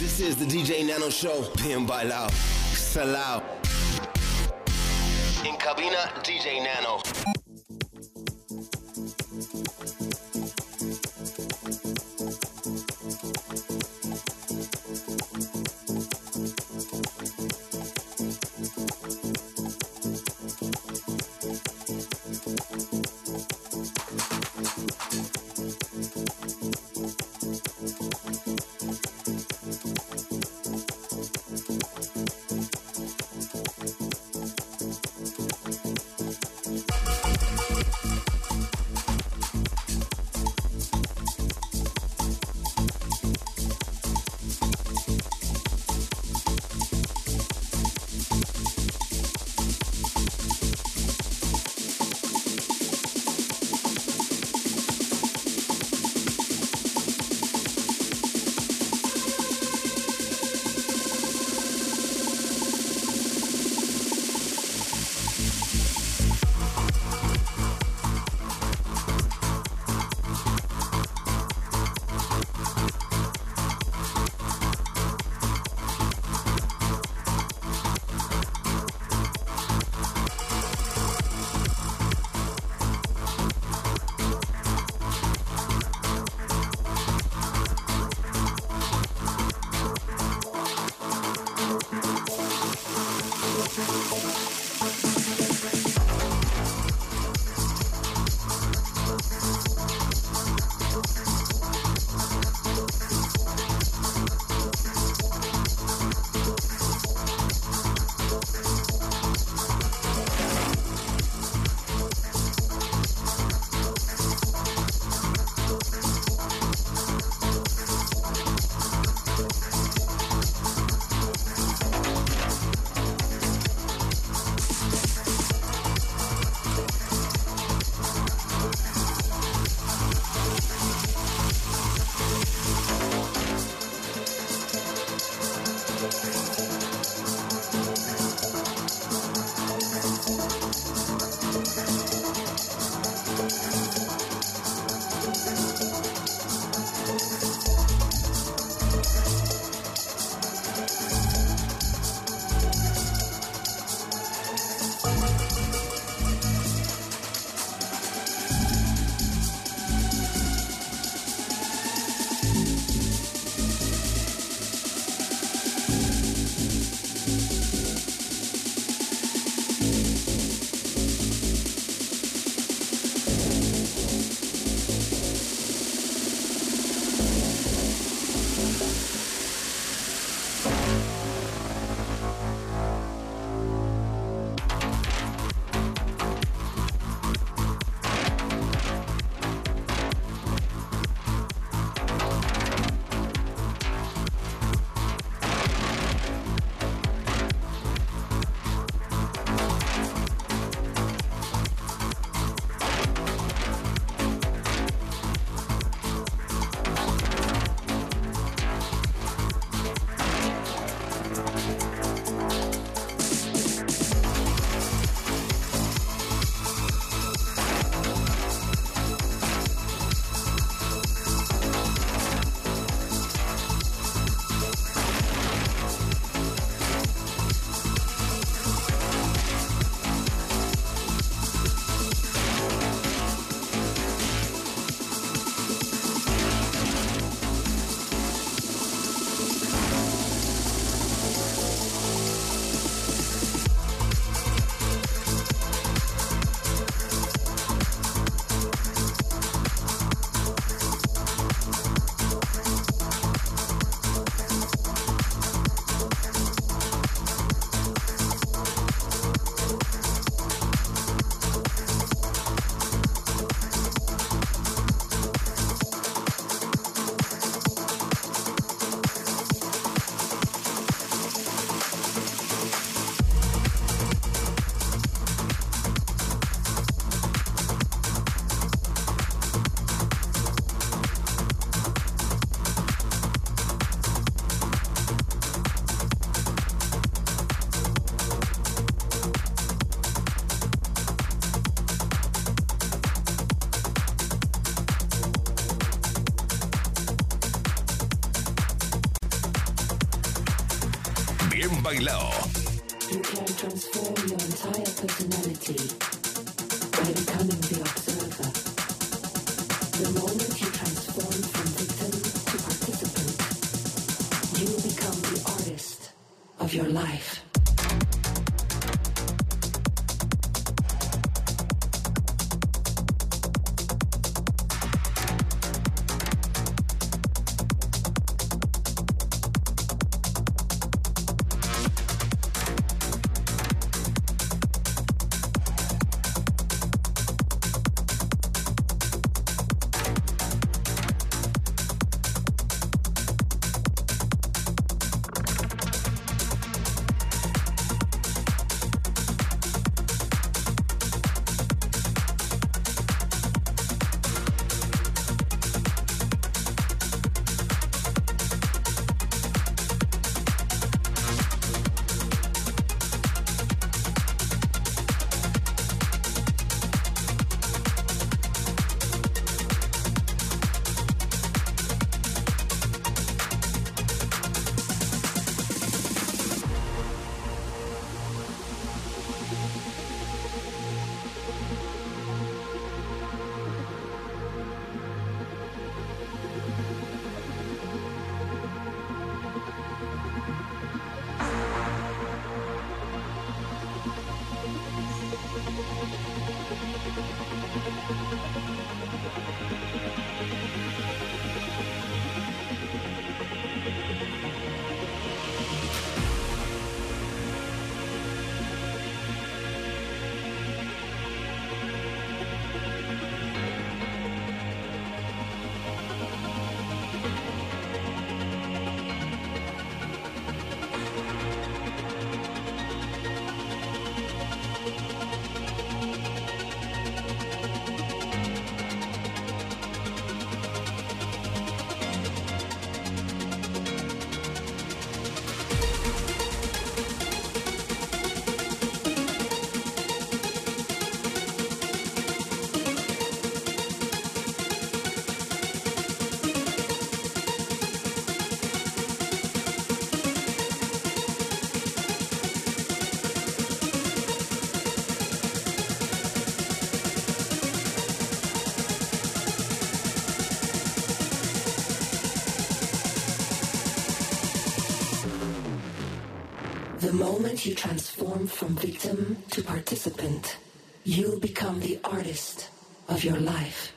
This is the DJ Nano Show. Bien bailao. Salao. In cabina, DJ Nano. Bailado. You can transform your entire personality The moment you transform from victim to participant, you become the artist of your life.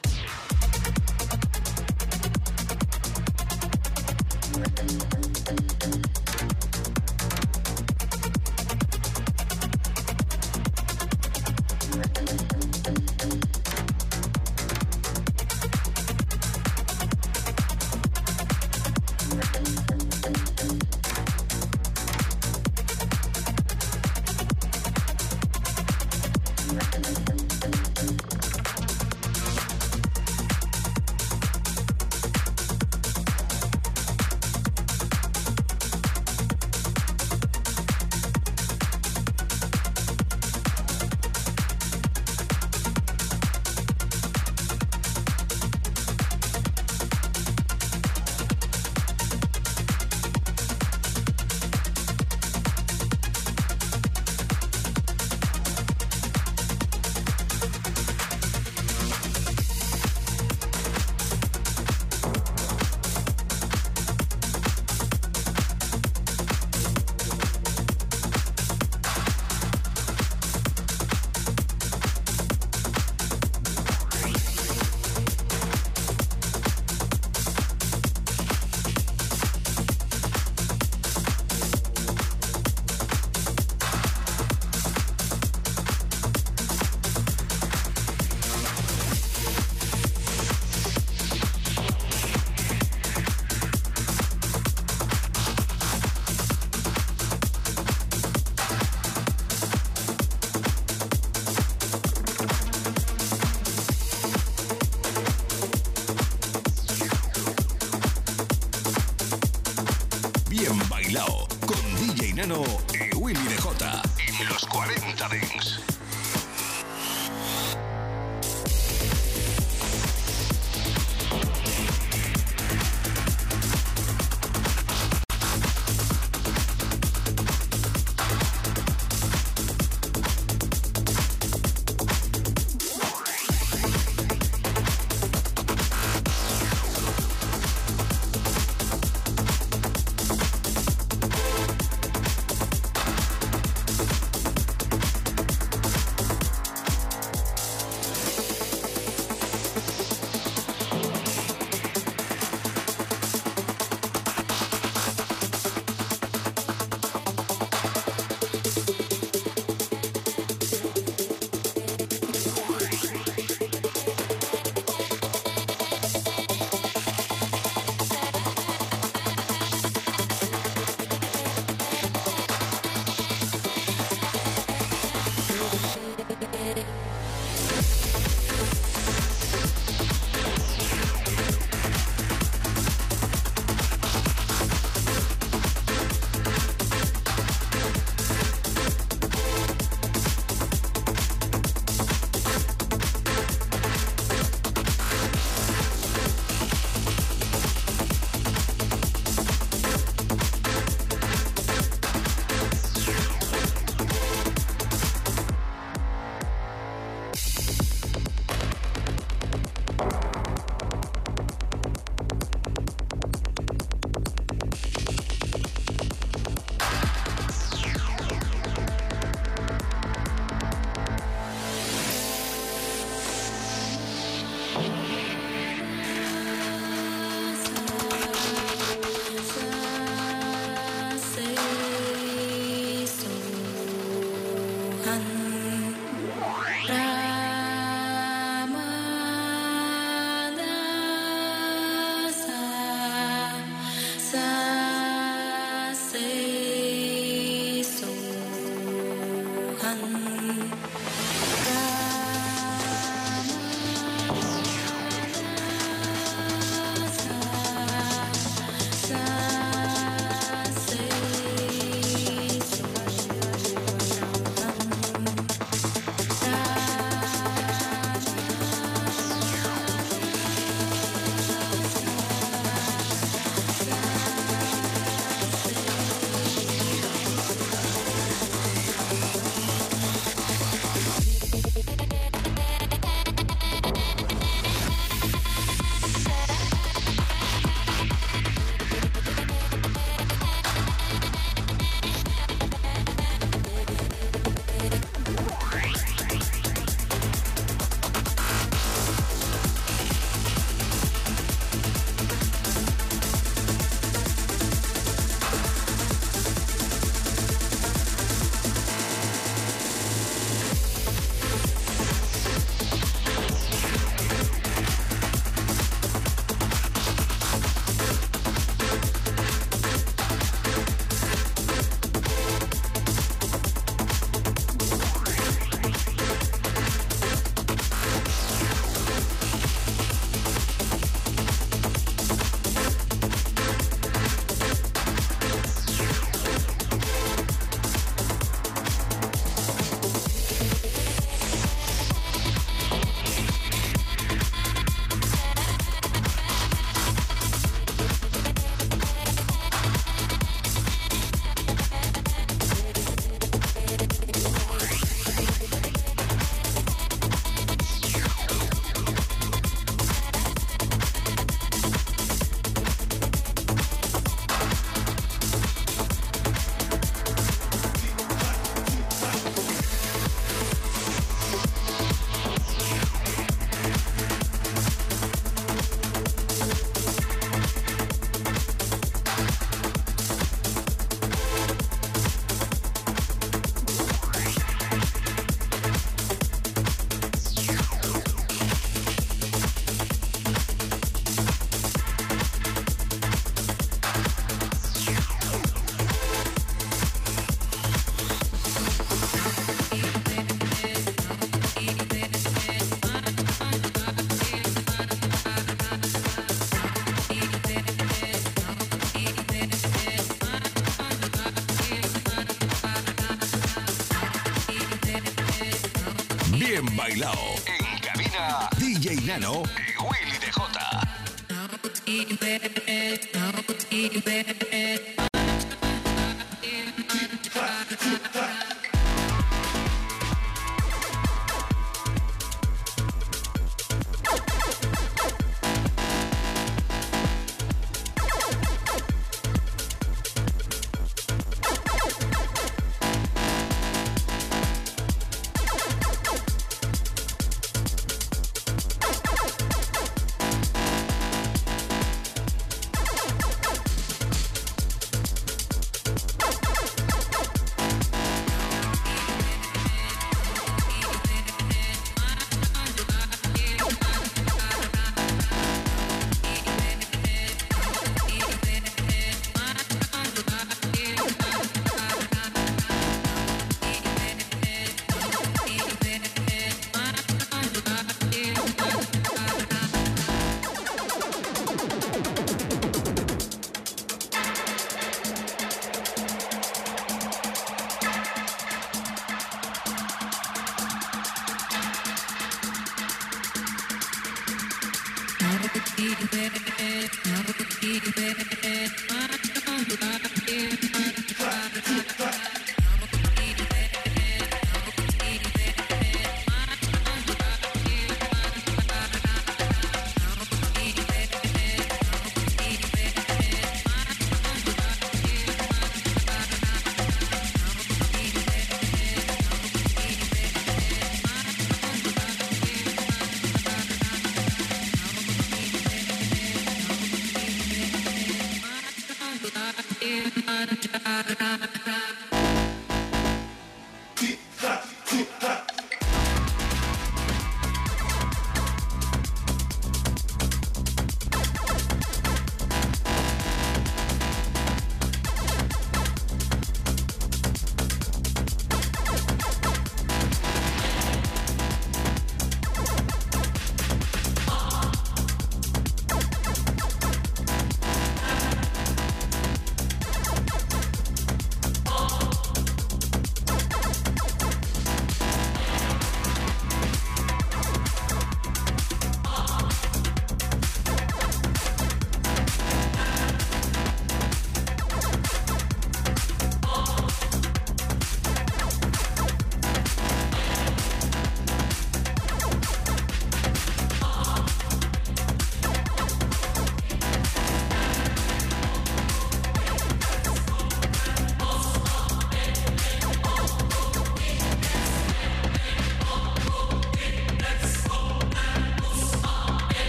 Bailao.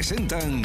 Presentan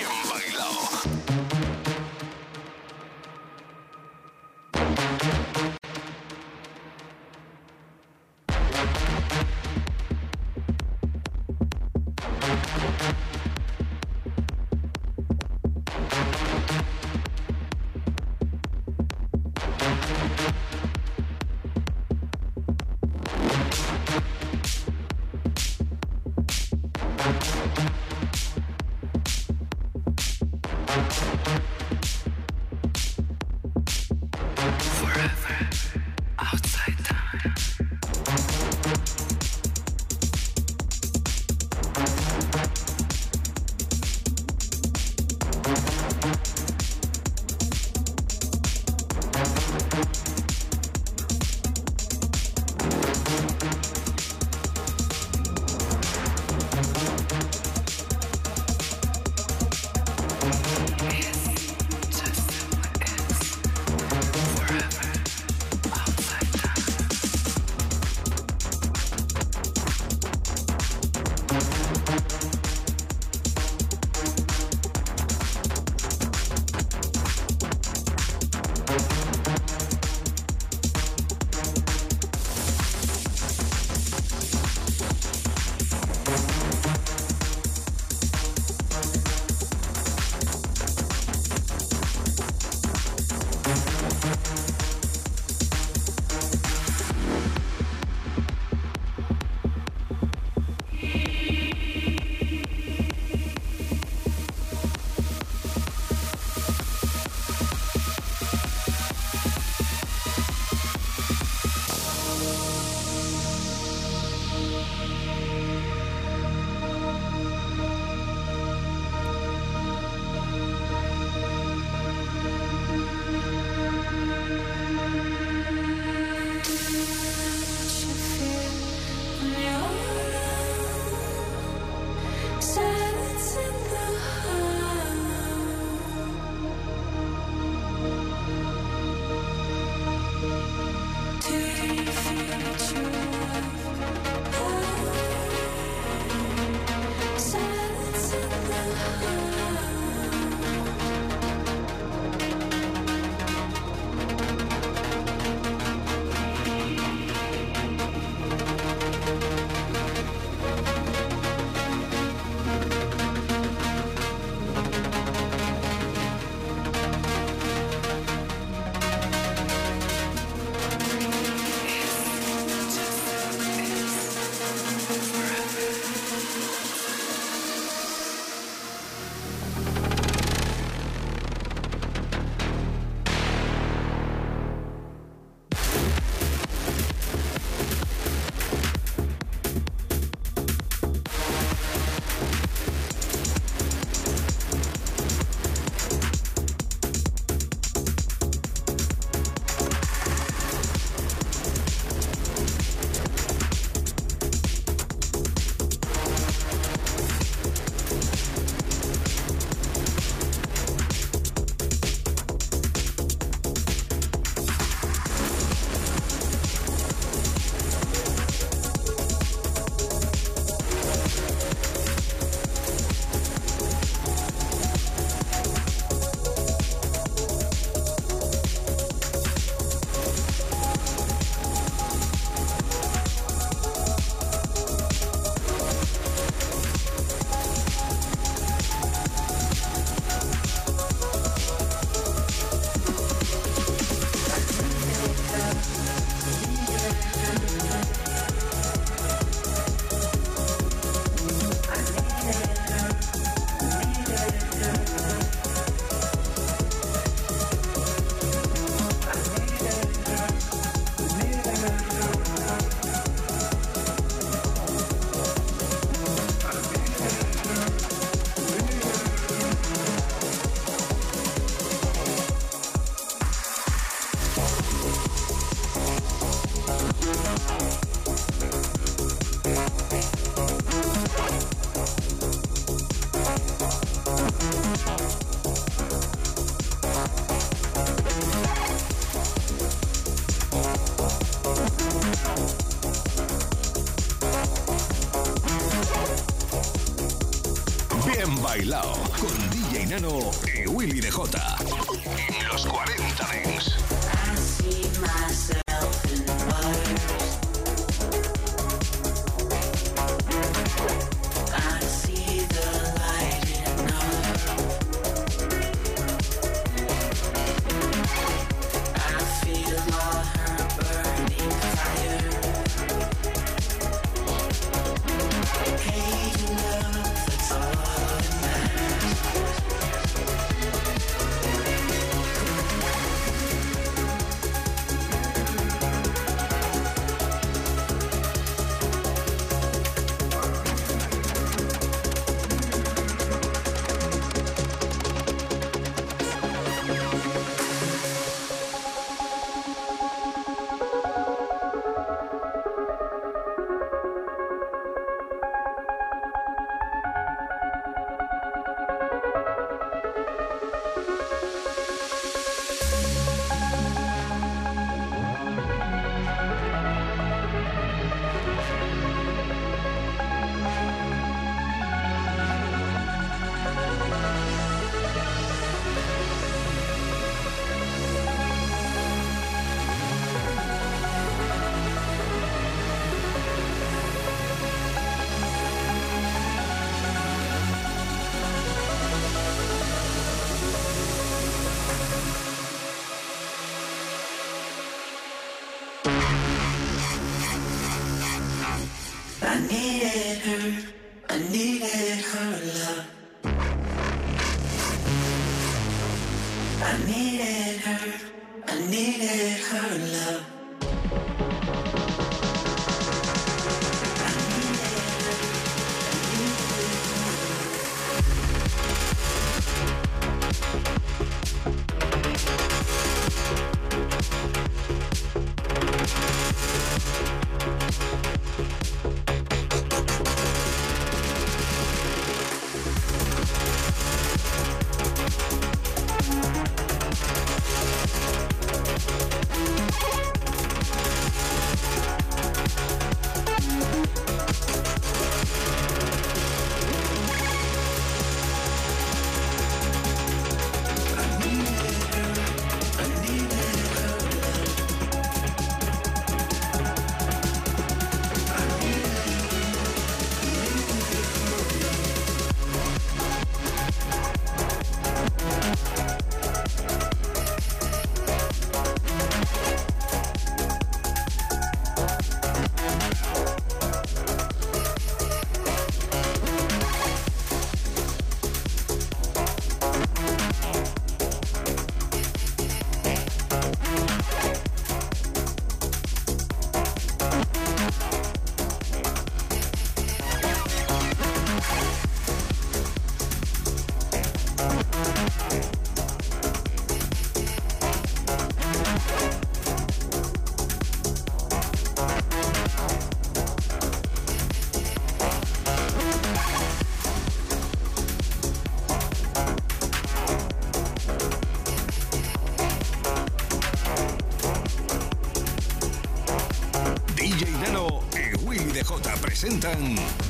presentan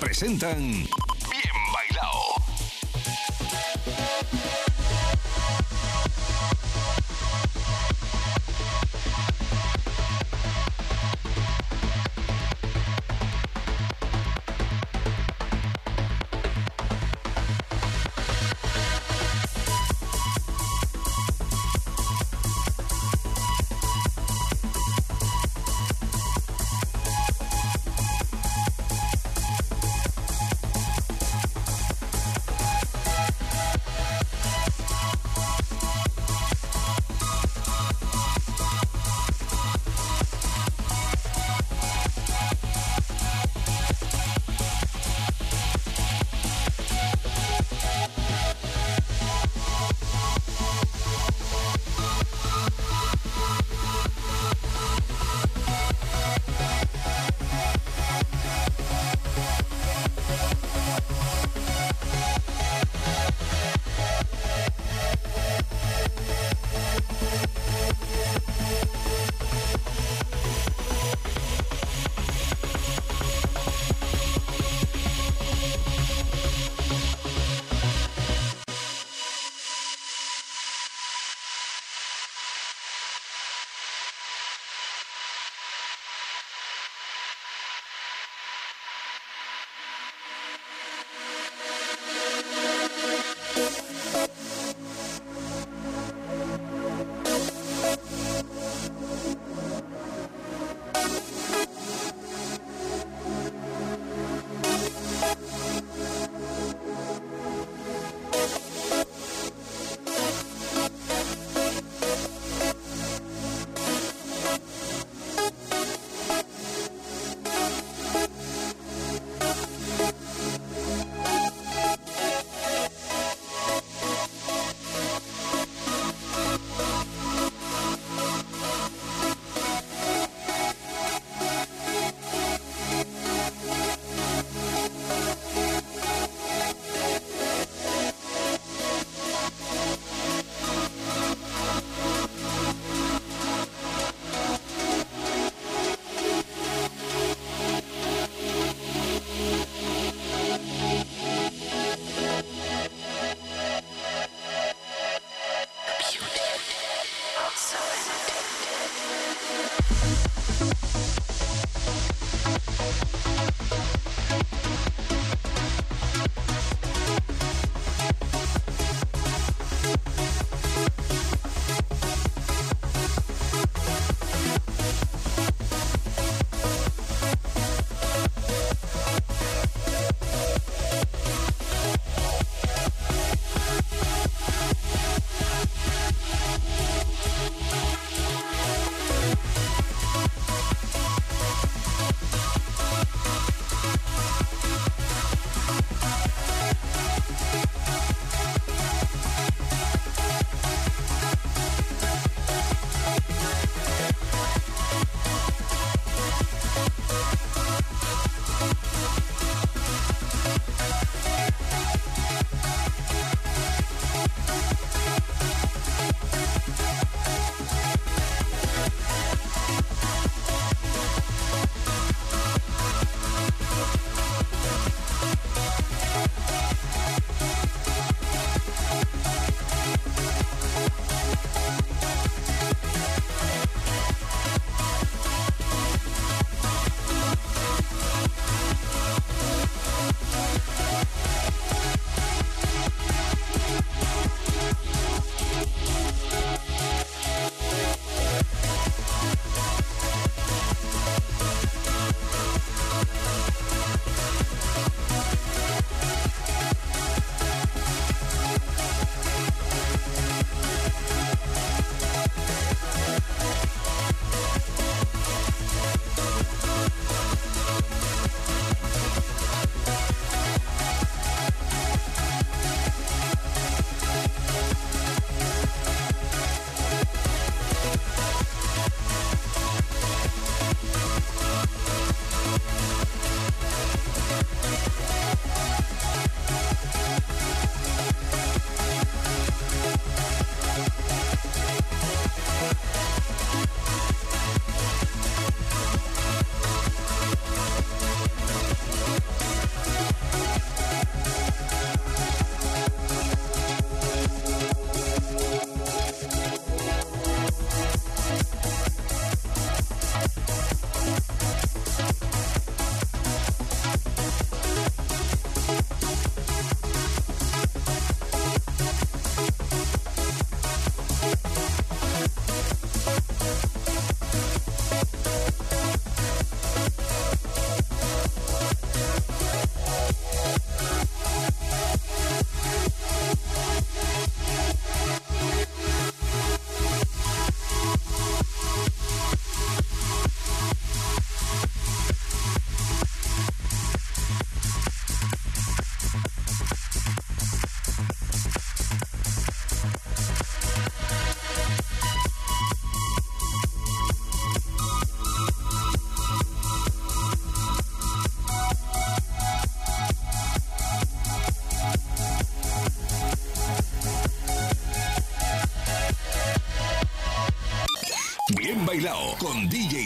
presentan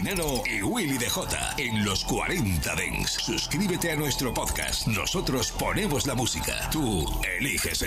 y Willy DJ en los 40 Dents. Suscríbete a nuestro podcast. Nosotros ponemos la música. Tú eliges el